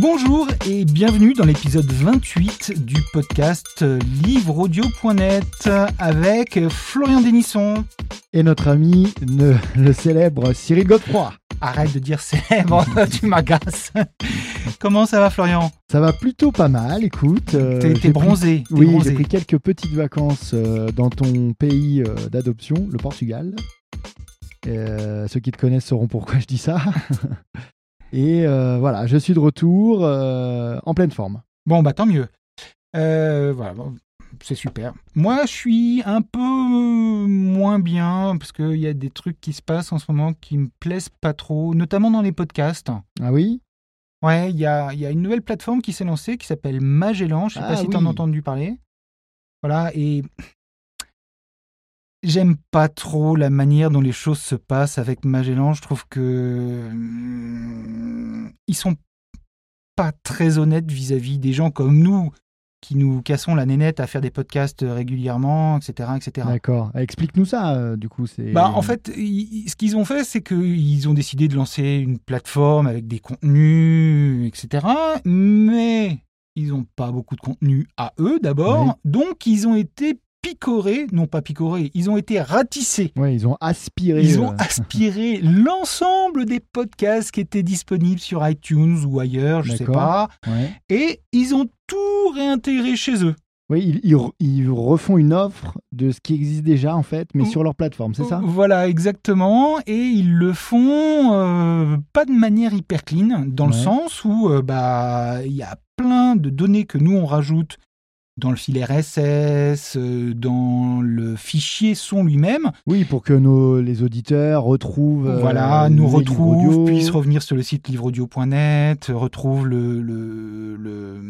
Bonjour et bienvenue dans l'épisode 28 du podcast livreaudio.net avec Florian Denisson. Et notre ami, le, le célèbre Cyril Godefroy. Arrête de dire célèbre, tu m'agaces. Comment ça va Florian? Ça va plutôt pas mal, écoute. euh, T'es bronzé. pris- t'es oui, bronzé. j'ai pris quelques petites vacances euh, dans ton pays euh, d'adoption, le Portugal. Ceux qui te connaissent sauront pourquoi je dis ça. Et euh, voilà, je suis de retour euh, en pleine forme. Bon, bah tant mieux. Euh, voilà, bon, c'est super. Moi, je suis un peu moins bien parce qu'il y a des trucs qui se passent en ce moment qui me plaisent pas trop, notamment dans les podcasts. Ah oui? Ouais, il y a, il y a une nouvelle plateforme qui s'est lancée qui s'appelle Magellan. Je sais Ah pas si tu en as entendu parler. Voilà, et j'aime pas trop la manière dont les choses se passent avec Magellan. Je trouve que hum, ils sont pas très honnêtes vis-à-vis des gens comme nous qui nous cassons la nénette à faire des podcasts régulièrement, etc., etc. D'accord. Explique-nous ça, euh, du coup. Bah, en fait, ce qu'ils ont fait, c'est qu'ils ont décidé de lancer une plateforme avec des contenus, etc. Mais ils n'ont pas beaucoup de contenu à eux d'abord. Oui. Donc, ils ont été picorés, non pas picorés, ils ont été ratissés. Ouais, ils ont aspiré. Ils ont euh, aspiré l'ensemble des podcasts qui étaient disponibles sur iTunes ou ailleurs, je sais D'accord. pas. ouais. Et ils ont tout réintégré chez eux. Oui, ils, ils re- ils refont une offre de ce qui existe déjà, en fait, mais Oh. sur leur plateforme, c'est ça? Voilà, exactement. Et ils le font euh, pas de manière hyper clean, dans le sens où euh, bah il y a plein de données que nous on rajoute dans le fil RSS, euh, dans le fichier son lui-même. Oui, pour que nos, les auditeurs retrouvent. euh, voilà, nous retrouvent, puissent revenir sur le site livreaudio.net, retrouvent le, le, le-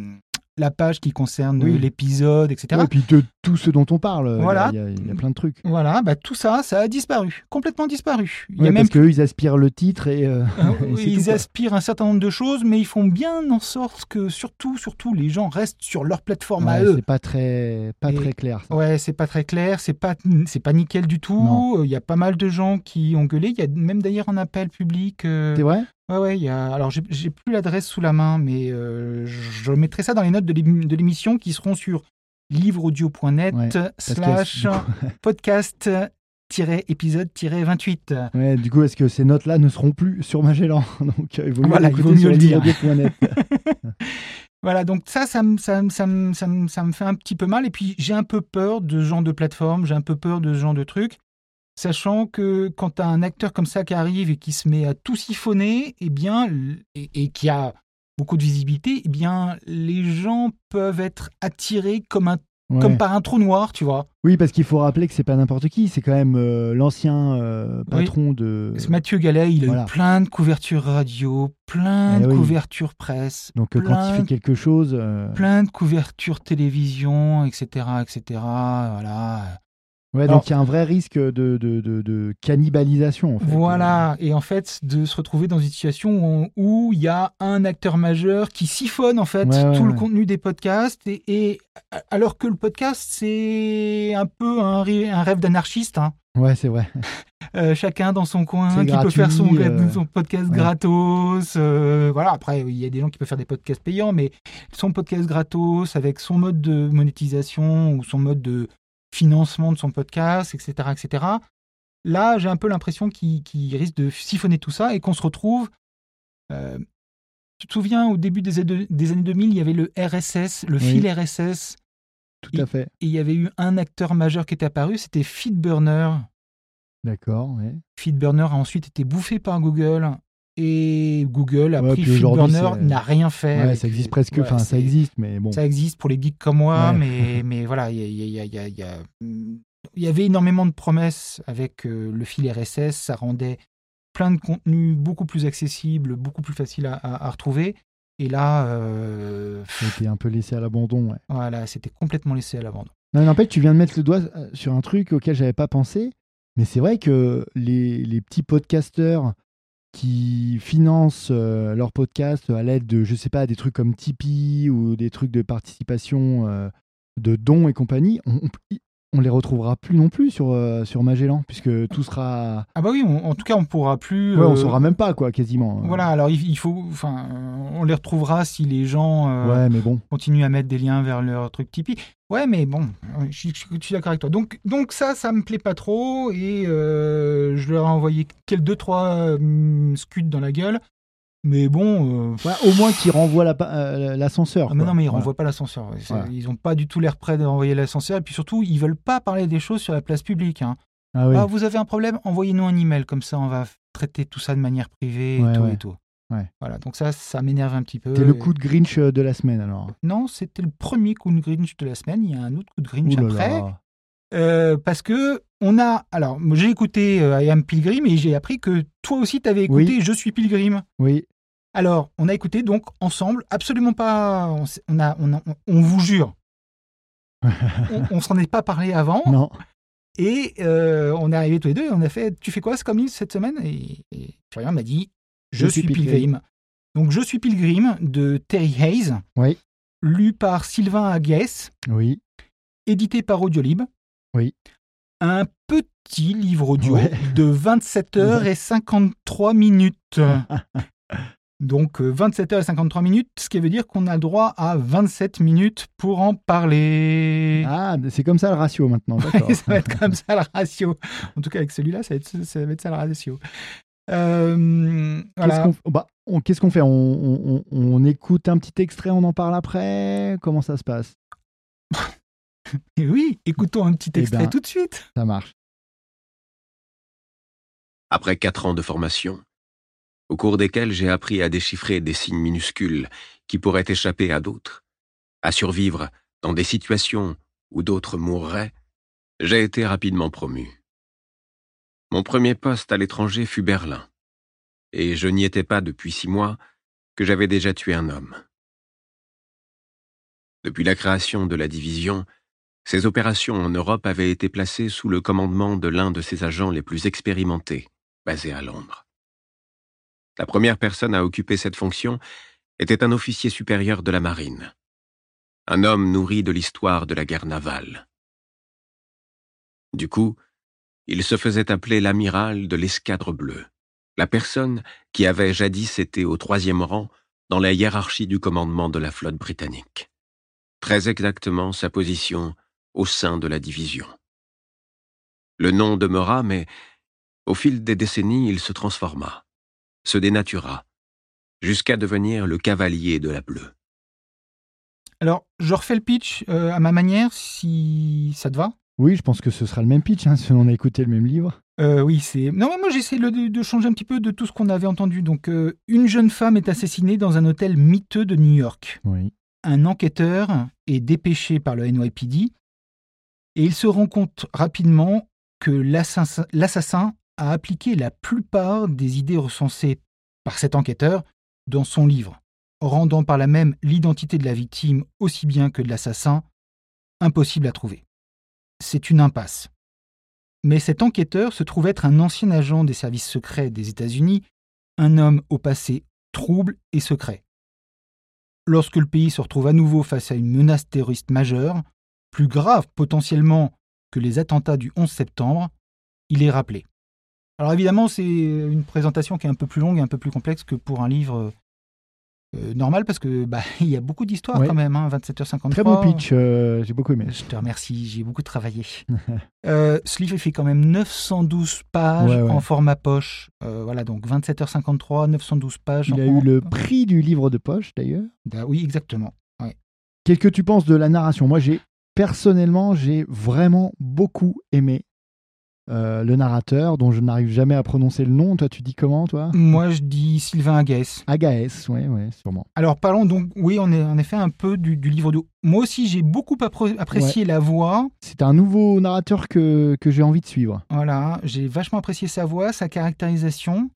la page qui concerne Oui. l'épisode, etc. Ouais, et puis de tout ce dont on parle. Voilà. Il y, a- il y a plein de trucs. Voilà, bah, tout ça, ça a disparu, complètement disparu. Il y a même parce qu'eux, ils aspirent le titre et. euh, Euh, et c'est ils tout, aspirent un certain nombre de choses, mais ils font bien en sorte que surtout, surtout, les gens restent sur leur plateforme à eux. c'est pas très, pas Et- très clair. Ça. Ouais, c'est pas très clair, c'est pas, c'est pas nickel du tout. Euh, Il y a pas mal de gens qui ont gueulé. Il y a même d'ailleurs un appel public. euh, C'est vrai? Ouais, ouais. Il y a. Alors, j'ai plus l'adresse sous la main, mais euh, je mettrai ça dans les notes de l'ém- de l'émission qui seront sur livreaudio.net Ouais, slash du coup- podcast épisode 28 Ouais, du coup, est-ce que ces notes-là ne seront plus sur Magellan? Donc, euh, il vaut mieux Voilà, il vaut mieux le dire. Voilà, donc ça, ça, me- ça, me- ça, me- ça, me- ça me fait un petit peu mal. Et puis, j'ai un peu peur de ce genre de plateforme, j'ai un peu peur de ce genre de truc, sachant que quand tu as un acteur comme ça qui arrive et qui se met à tout siphonner, eh bien, et, et qui a beaucoup de visibilité, eh bien, les gens peuvent être attirés comme, un, Ouais. comme par un trou noir, tu vois. Oui, parce qu'il faut rappeler que c'est pas n'importe qui, c'est quand même euh, l'ancien euh, patron de. Mathieu Gallet, il a eu plein de couvertures radio, plein Eh de oui. couvertures presse, Donc, euh, quand il fait quelque chose. euh, plein de couvertures télévision, etc., etc. Voilà. Ouais, Alors- donc il y a un vrai risque de, de, de, de cannibalisation, en fait. Voilà, et en fait, de se retrouver dans une situation où il y a un acteur majeur qui siphonne en fait Ouais, ouais, tout le contenu des podcasts, et, et- alors que le podcast c'est un peu un, rêve d'anarchiste, hein. Ouais, c'est vrai. Euh, chacun dans son coin, qui peut faire son, euh, son podcast ouais. gratos. euh, voilà, après, il y a des gens qui peuvent faire des podcasts payants, mais son podcast gratos, avec son mode de monétisation ou son mode de financement de son podcast, etc. etc. Là, j'ai un peu l'impression qu'il risque de siphonner tout ça et qu'on se retrouve. euh, tu te souviens, au début des, années- des années 2000, il y avait le RSS, le Oui. fil RSS, Tout à fait. et il y avait eu un acteur majeur qui était apparu, c'était Feedburner. D'accord, ouais. Feedburner a ensuite été bouffé par Google et Google a Ouais, pris c'est- n'a rien fait. Ouais, ça existe presque. Ouais, Enfin, ça existe, mais bon. Ça existe pour les geeks comme moi, mais, mais voilà, il y, avait énormément de promesses avec euh, le fil RSS, ça rendait plein de contenus beaucoup plus accessibles, beaucoup plus faciles à, à- à retrouver. Et là, euh, été un peu laissé à l'abandon, ouais. voilà, c'était complètement laissé à l'abandon. Non, fait, tu viens de mettre le doigt euh, sur un truc auquel j'avais pas pensé. Mais c'est vrai que les, les petits podcasteurs qui financent euh, leur podcast à l'aide de, je sais pas, des trucs comme Tipeee ou des trucs de participation, euh, de dons et compagnie, on les retrouvera plus non plus sur, euh, sur Magellan, puisque tout sera. Ah bah oui, on- en tout cas, on pourra plus. Ouais, on euh, saura même pas, quoi, quasiment. Voilà, alors il, il faut, enfin, euh, on les retrouvera si les gens euh, Ouais, mais bon. continuent à mettre des liens vers leur truc Tipeee. Ouais, mais bon, euh, je, suis- je suis d'accord avec toi. Donc, donc ça, ça me plaît pas trop et euh, je leur ai envoyé quel deux trois scuds dans la gueule. Mais bon, euh, Ouais, au moins qu'ils renvoient la euh, l'ascenseur. ah, mais quoi. non, mais ils Voilà. renvoient pas l'ascenseur. Voilà. Ils ont pas du tout l'air prêts d'envoyer l'ascenseur. Et puis surtout, ils veulent pas parler des choses sur la place publique. hein. Ah oui. Ah, vous avez un problème Envoyez-nous un email. Comme ça, on va traiter tout ça de manière privée et tout ouais. et tout. Ouais. Voilà, donc ça, ça m'énerve un petit peu. C'était le coup de Grinch euh, de la semaine, alors. Non, c'était le premier coup de Grinch de la semaine. Il y a un autre coup de Grinch Ouh là après. là. Euh, parce que on a. Alors, j'ai écouté euh, I Am Pilgrim et j'ai appris que toi aussi, tu avais écouté Oui. Je suis Pilgrim. Oui. Alors, on a écouté donc ensemble, absolument pas. On, a, on, a- on- vous jure, on, on s'en est pas parlé avant. non. Et euh, on est arrivés tous les deux et on a fait Tu fais quoi ce cette semaine? Et, et Florian m'a dit Je, suis Pilgrim. Donc, Je suis Pilgrim de Terry Hayes. Oui. Lu par Sylvain Aguès, Oui. édité par Audiolib. Oui. Un petit livre audio Ouais. de 27 heures et 53 minutes. Donc euh, 27 heures et 53 minutes, ce qui veut dire qu'on a le droit à 27 minutes pour en parler. Ah, c'est comme ça le ratio maintenant. Ça va être comme ça le ratio. En tout cas, avec celui-là, ça va être ça, va être ça le ratio. Euh, Qu'est-ce qu'on bah, on- qu'est-ce qu'on fait? On, on- on- on écoute un petit extrait, on en parle après? Comment ça se passe? Et oui, écoutons un petit Eh extrait ben. tout de suite. Ça marche. Après quatre ans de formation, au cours desquels j'ai appris à déchiffrer des signes minuscules qui pourraient échapper à d'autres, à survivre dans des situations où d'autres mourraient, j'ai été rapidement promu. Mon premier poste à l'étranger fut Berlin, et je n'y étais pas depuis six mois que j'avais déjà tué un homme. Depuis la création de la division, ces opérations en Europe avaient été placées sous le commandement de l'un de ses agents les plus expérimentés, basé à Londres. La première personne à occuper cette fonction était un officier supérieur de la marine, un homme nourri de l'histoire de la guerre navale. Du coup, il se faisait appeler l'amiral de l'escadre bleue, la personne qui avait jadis été au troisième rang dans la hiérarchie du commandement de la flotte britannique. Très exactement sa position au sein de la division. Le nom demeura, mais au fil des décennies, il se transforma, se dénatura, jusqu'à devenir le cavalier de la bleue. Alors, je refais le pitch euh, à ma manière, si ça te va. Oui, je pense que ce sera le même pitch, hein, si on a écouté le même livre. Euh, oui, c'est. Non, mais moi j'essaie de, de changer un petit peu de tout ce qu'on avait entendu. Donc, euh, une jeune femme est assassinée dans un hôtel miteux de New York. Oui. Un enquêteur est dépêché par le NYPD et il se rend compte rapidement que l'assassin a appliqué la plupart des idées recensées par cet enquêteur dans son livre, rendant par là même l'identité de la victime aussi bien que de l'assassin impossible à trouver. C'est une impasse. Mais cet enquêteur se trouve être un ancien agent des services secrets des États-Unis, un homme au passé trouble et secret. Lorsque le pays se retrouve à nouveau face à une menace terroriste majeure, plus grave potentiellement que les attentats du 11 septembre, il est rappelé. Alors évidemment, c'est une présentation qui est un peu plus longue et un peu plus complexe que pour un livre euh, normal parce que bah, il y a beaucoup d'histoires Ouais. quand même, hein, 27h53. Très beau pitch, euh, j'ai beaucoup aimé. Je te remercie, j'ai beaucoup travaillé. Euh, ce livre fait quand même 912 pages Ouais, ouais. en format poche. Euh, voilà, donc 27h53, 912 pages. Il a en- eu le prix du livre de poche, d'ailleurs. Bah oui, exactement. Qu'est-ce que tu penses de la narration? Moi, j'ai personnellement, j'ai vraiment beaucoup aimé euh, le narrateur, dont je n'arrive jamais à prononcer le nom. Toi, tu dis comment, toi? Moi, je dis Sylvain. Agaès, ouais, ouais, sûrement. Alors, parlons donc, oui, on est en effet un peu du, du livre de. Moi aussi, j'ai beaucoup apprécié la voix. C'est un nouveau narrateur que, que j'ai envie de suivre. Voilà, j'ai vachement apprécié sa voix, sa caractérisation.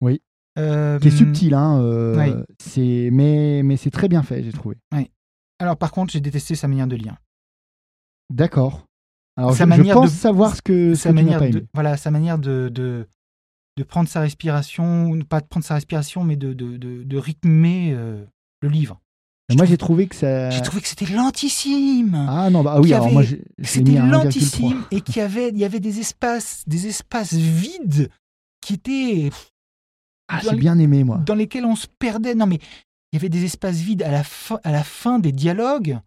Oui. Euh, Qui est subtil, hein. euh, oui. c'est, mais, mais c'est très bien fait, j'ai trouvé. Alors, par contre, j'ai détesté sa manière de lire. D'accord. Alors, Sa je, je manière pense de- savoir ce que, ce sa manière de, aimé. voilà, sa manière de, de, de prendre sa respiration, ou pas de prendre sa respiration, mais de, de, rythmer euh, le livre. Moi, j'ai trouvé que ça. J'ai trouvé que c'était lentissime. Ah non, bah ah oui, alors avait- moi, C'était mis à 1,3. lentissime et qu'il y avait, il y avait des espaces, des espaces vides qui étaient Ah, j'ai bien aimé, moi. dans lesquels on se perdait. Non, mais il y avait des espaces vides à la fin, à la fin des dialogues.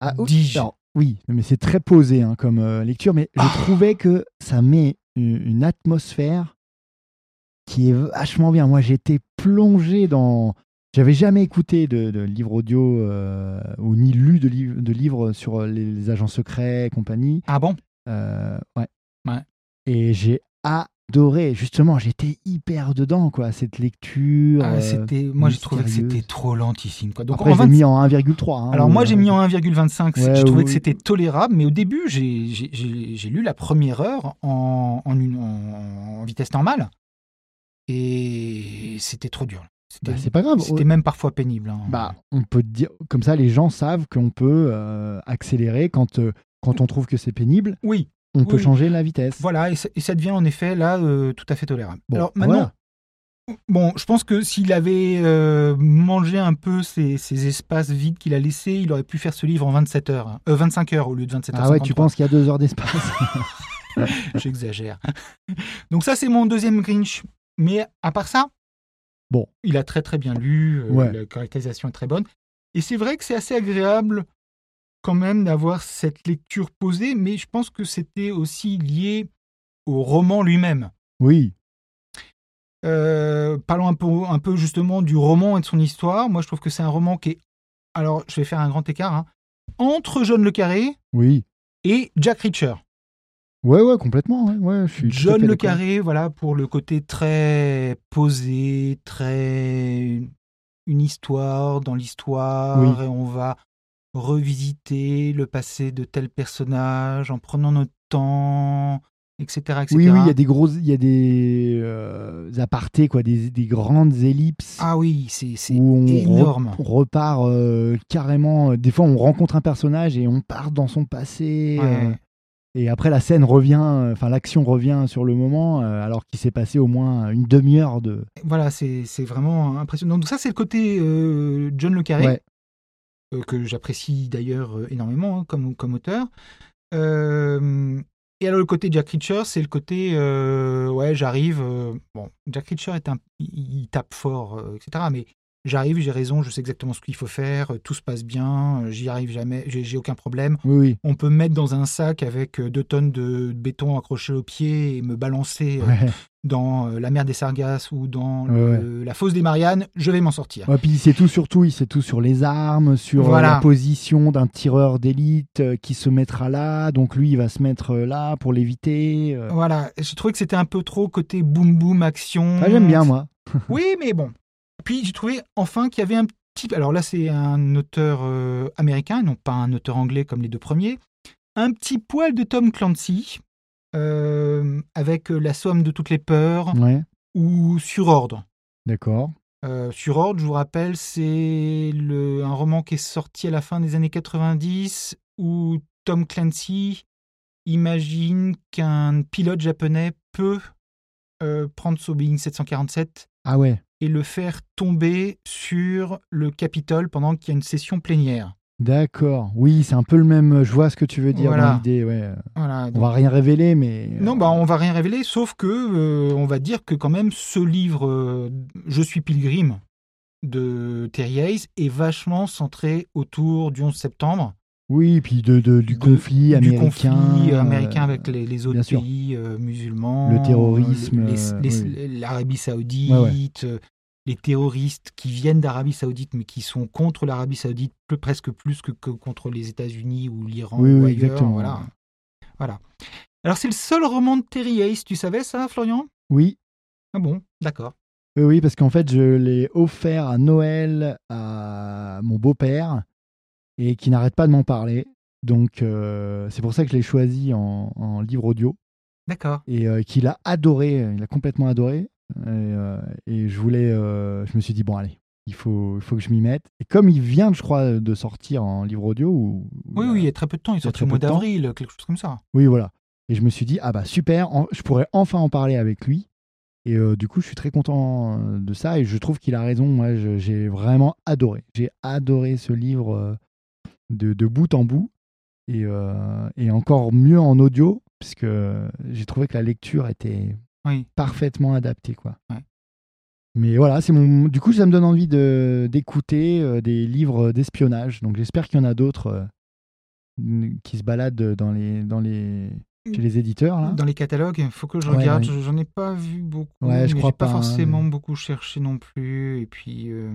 Ah, oui, dis-je. alors, oui, mais c'est très posé hein, comme euh, lecture, mais je Ah. trouvais que ça met une, une atmosphère qui est vachement bien. Moi, j'étais plongé dans. J'avais jamais écouté de, de livre audio euh, ou ni lu de, livre- de livres sur les, les agents secrets et compagnie. Ah bon? Euh, ouais. Ouais. Et j'ai adoré. Justement, j'étais hyper dedans, quoi, cette lecture. Ah, euh, C'était, moi j'ai trouvé que c'était trop lentissime. Quoi. Donc Après, en je l'ai 20 mis en 1,3. hein, Alors ou, moi j'ai euh, mis en 1,25. c'est- Ouais, je trouvais que c'était tolérable, mais au début j'ai, j'ai, j'ai- j'ai lu la première heure en, en, une- en- en vitesse normale et c'était trop dur. C'était, bah, c'est pas grave. c'était même parfois pénible. hein. Bah, on peut dire comme ça, les gens savent qu'on peut euh, accélérer quand, euh, quand on trouve que c'est pénible. oui, On peut changer la vitesse. voilà, et ça, et ça devient en effet là euh, tout à fait tolérable. Bon, Alors maintenant, voilà. Bon, je pense que s'il avait euh, mangé un peu ces, ces espaces vides qu'il a laissés, il aurait pu faire ce livre en 27 heures, hein. Euh, 25 heures au lieu de 27 heures. Ah ouais, tu penses qu'il y a deux heures d'espace J'exagère. Donc ça, c'est mon deuxième Grinch. Mais à part ça, Bon. il a très très bien lu, euh, Ouais. la caractérisation est très bonne. Et c'est vrai que c'est assez agréable quand même d'avoir cette lecture posée, mais je pense que c'était aussi lié au roman lui-même. Oui. Euh, parlons un peu, un peu justement du roman et de son histoire. Moi, je trouve que c'est un roman qui est. Alors, je vais faire un grand écart. hein, entre John Le Carré Oui. et Jack Reacher. Ouais, ouais, complètement. Ouais, ouais, je suis John Le. Carré, voilà, pour le côté très posé, très. Une histoire dans l'histoire, Oui. et on va revisiter le passé de tel personnage en prenant notre temps, etc. etc. Oui, oui, il y a des grosses, il y a des euh, apartés, quoi, des, des grandes ellipses Ah oui, c'est re- énorme. on repart euh, carrément. euh, Des fois, on rencontre un personnage et on part dans son passé. euh, et après, la scène revient, enfin, l'action revient sur le moment, alors qu'il s'est passé au moins une demi-heure de. Voilà, c'est c'est vraiment impressionnant. Donc ça, c'est le côté John Le Carré, Ouais. Euh, que j'apprécie d'ailleurs euh, énormément hein, comme, comme auteur. Et alors le côté Jack Reacher, c'est le côté, euh, ouais, j'arrive. bon, Jack Reacher est un, il, tape fort, etc. Mais j'arrive, j'ai raison, je sais exactement ce qu'il faut faire, euh, tout se passe bien, euh, j'y arrive jamais, j'ai aucun problème. Oui, oui. On peut me mettre dans un sac avec euh, deux tonnes de béton accroché aux pieds et me balancer Ouais. dans la mer des Sargasses ou dans Ouais, le- la fosse des Mariannes, je vais m'en sortir. Puis il sait tout sur tout, il sait tout sur les armes, sur Voilà. la position d'un tireur d'élite qui se mettra là, donc lui il va se mettre là pour l'éviter. Voilà, j'ai trouvé que c'était un peu trop côté boom boom action. Ah, J'aime bien moi. Oui, mais bon. Puis j'ai trouvé enfin qu'il y avait un petit. Alors là, c'est un auteur euh, américain, non pas un auteur anglais comme les deux premiers. Un petit poil de Tom Clancy, euh, avec euh, La somme de toutes les peurs Ouais, ou Sur ordre. d'accord. Euh, sur ordre, je vous rappelle, c'est le- un roman qui est sorti à la fin des années 90 où Tom Clancy imagine qu'un pilote japonais peut euh, prendre son Boeing 747 Ah ouais, et le faire tomber sur le Capitole pendant qu'il y a une session plénière. d'accord. Oui, c'est un peu le même. Je vois ce que tu veux dire Voilà. dans l'idée. Ouais. Voilà, On va rien révéler, mais. euh, Non, bah, on va rien révéler, sauf que euh, on va dire que quand même ce livre euh, Je suis Pilgrim de Terry Hayes est vachement centré autour du 11 septembre. Oui, puis de, de- du de- conflit du américain. conflit euh, américain avec les, les autres pays euh, musulmans, Le terrorisme, euh, oui. l'Arabie Saoudite, Ouais, ouais. euh, les terroristes qui viennent d'Arabie Saoudite mais qui sont contre l'Arabie Saoudite peu- presque plus que, que contre les États-Unis ou l'Iran Oui, ou oui, ailleurs. exactement. Voilà. voilà. Alors c'est le seul roman de Terry Hayes, tu savais ça, Florian? Oui, Ah bon, d'accord. oui, parce qu'en fait, je l'ai offert à Noël à mon beau-père et qui n'arrête pas de m'en parler. Donc, euh, c'est pour ça que je l'ai choisi en, en livre audio D'accord. et euh, qu'il a adoré. Il a complètement adoré. Et, euh, et je voulais, euh, je me suis dit bon allez, il faut, il faut que je m'y mette. Et comme il vient, je crois, de sortir en livre audio ou ou Oui, il y a- oui, il y a très peu de temps, il très au mois d'avril, quelque chose comme ça. oui, voilà. Et je me suis dit ah bah super, en- je pourrais enfin en parler avec lui. Et euh, du coup, je suis très content de ça et je trouve qu'il a raison. Moi, j'ai vraiment adoré. J'ai adoré ce livre de, de bout en bout et, euh, et encore mieux en audio, puisque j'ai trouvé que la lecture était Oui. parfaitement adaptée. Quoi. Ouais. Mais voilà, c'est mon. Du coup, ça me donne envie de d'écouter euh, des livres d'espionnage. Donc, j'espère qu'il y en a d'autres euh, qui se baladent dans les dans les chez les éditeurs là. Dans les catalogues, il faut que je regarde. J'en ai pas vu beaucoup. Ouais, je mais crois j'ai pas, pas, hein. forcément beaucoup cherché non plus. Et puis, euh,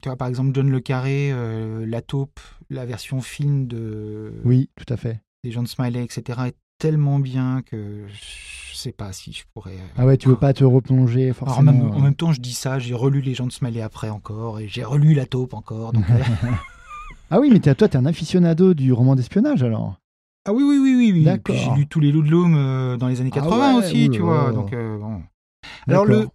tu vois, par exemple, John Le Carré, euh, La Taupe, la version film de, Oui, tout à fait. des gens de Smiley, etc., est tellement bien que je sais pas si je pourrais. euh, Ah ouais, tu veux pas te replonger Alors, en, forcément. même, en euh. même temps, je dis ça, j'ai relu Les gens de Smiley après encore, et j'ai relu La Taupe encore. Donc, Ah oui, mais t'es- toi, t'es un aficionado du roman d'espionnage alors. Ah oui, oui, oui, oui. oui. D'accord. J'ai lu tous les Ludlum euh, dans les années Ah 80 ouais, aussi, oula. tu vois. Donc, euh, bon. Alors, le.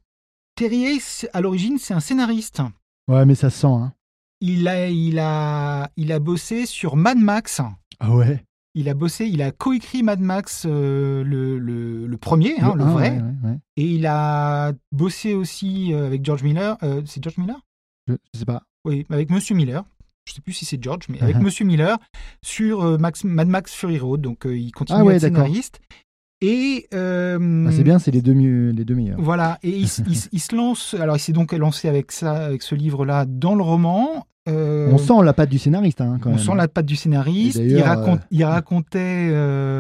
Terrier, à l'origine, c'est un scénariste. Ouais, mais ça se sent, hein. Il a, il, a, il a bossé sur Mad Max. Ah ouais? Il a bossé, il a coécrit Mad Max, euh, le, le, le premier, hein, le, vrai. ouais, ouais, ouais. Et il a bossé aussi euh, avec George Miller. Euh, c'est George Miller? Je, je sais pas. Oui, avec Monsieur Miller. Je sais plus si c'est George, mais avec Monsieur Miller sur euh, Max, Mad Max Fury Road. Donc il continue Ah à être d'accord. scénariste. Et euh, Ah, c'est bien, c'est les deux, mieux, les deux meilleurs. Voilà, et il, se lance. Alors, il s'est donc lancé avec ça, avec ce livre-là, dans le roman. Euh, On sent la patte du scénariste, hein, quand on même. sent la patte du scénariste. Il, raconte, euh, il racontait,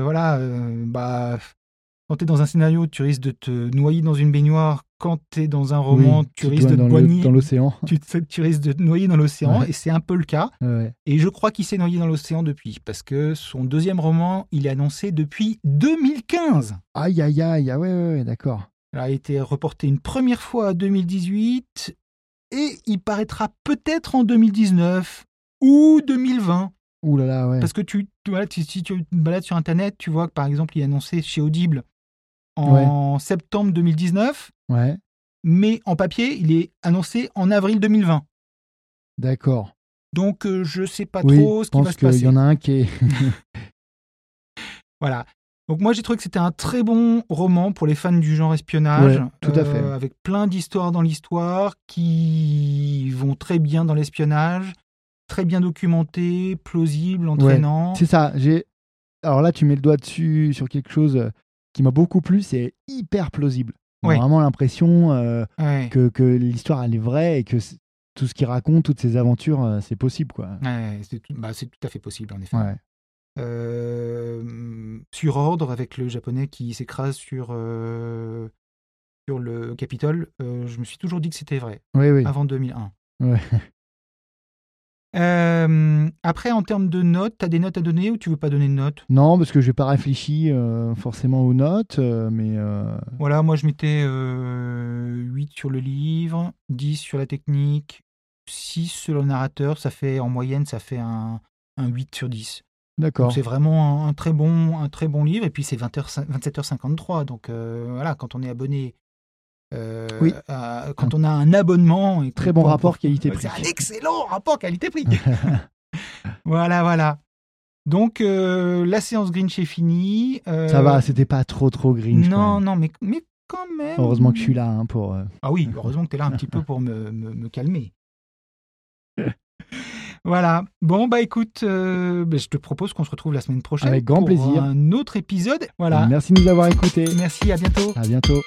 voilà, bah, quand t'es dans un scénario, tu risques de te noyer dans une baignoire. Quand t'es dans un roman, Oui, tu risques de te boigner. dans l'océan. Tu, tu risques de te noyer dans l'océan, Ouais. et c'est un peu le cas. Ouais. Et je crois qu'il s'est noyé dans l'océan depuis, parce que son deuxième roman, il est annoncé depuis 2015. Aïe, aïe, aïe. Ah ouais, ouais, d'accord. Il a été reporté une première fois en 2018 et il paraîtra peut-être en 2019 ou 2020. Ouh là là, ouais. Parce que tu, tu- voilà, tu- si tu te balades sur Internet, tu vois que par exemple, il est annoncé chez Audible en septembre 2019, Ouais, mais en papier, il est annoncé en avril 2020. d'accord. Donc, euh, je sais pas Oui, trop je ce qui va pense se qu'il passer. y en a un qui est. Voilà. Donc moi j'ai trouvé que c'était un très bon roman pour les fans du genre espionnage, euh, Ouais, tout à fait. avec plein d'histoires dans l'histoire qui vont très bien dans l'espionnage, très bien documenté, plausible, entraînant. C'est ça. J'ai. Alors là, tu mets le doigt dessus sur quelque chose euh, qui m'a beaucoup plu. C'est hyper plausible. On a vraiment l'impression euh, que, que l'histoire elle est vraie et que tout ce qu'il raconte, toutes ces aventures, euh, c'est possible quoi. Ouais, c'est tout, bah, c'est tout à fait possible en effet. Ouais. Euh, sur ordre avec le japonais qui s'écrase sur sur le Capitole, je me suis toujours dit que c'était vrai Oui, oui. avant 2001. Ouais. Euh, après, en termes de notes, tu as des notes à donner ou tu veux pas donner de notes? Non, parce que j'ai pas réfléchi euh, forcément aux notes, euh, mais Voilà, moi je mettais euh, 8 sur le livre, 10 sur la technique, 6 sur le narrateur, ça fait en moyenne ça fait un, un 8 sur 10. Donc d'accord. c'est vraiment un, un très bon un très bon livre et puis c'est 20h, 27h53 donc voilà, quand on est abonné euh, Oui. à- quand on a un abonnement et Très bon rapport qualité-prix. C'est un excellent rapport qualité-prix. voilà, voilà. Donc euh, la séance Grinch est finie. euh, Ça va, c'était pas trop trop Grinch. Non, non, mais, mais quand même. Heureusement que je suis là hein, pour. Ah oui, heureusement que tu es là un petit peu pour me, me- me calmer. Voilà. Bon, bah écoute, euh, bah, je te propose qu'on se retrouve la semaine prochaine. Avec grand pour plaisir. Un autre épisode. Voilà. Merci de nous avoir écoutés. Merci, à bientôt. À bientôt.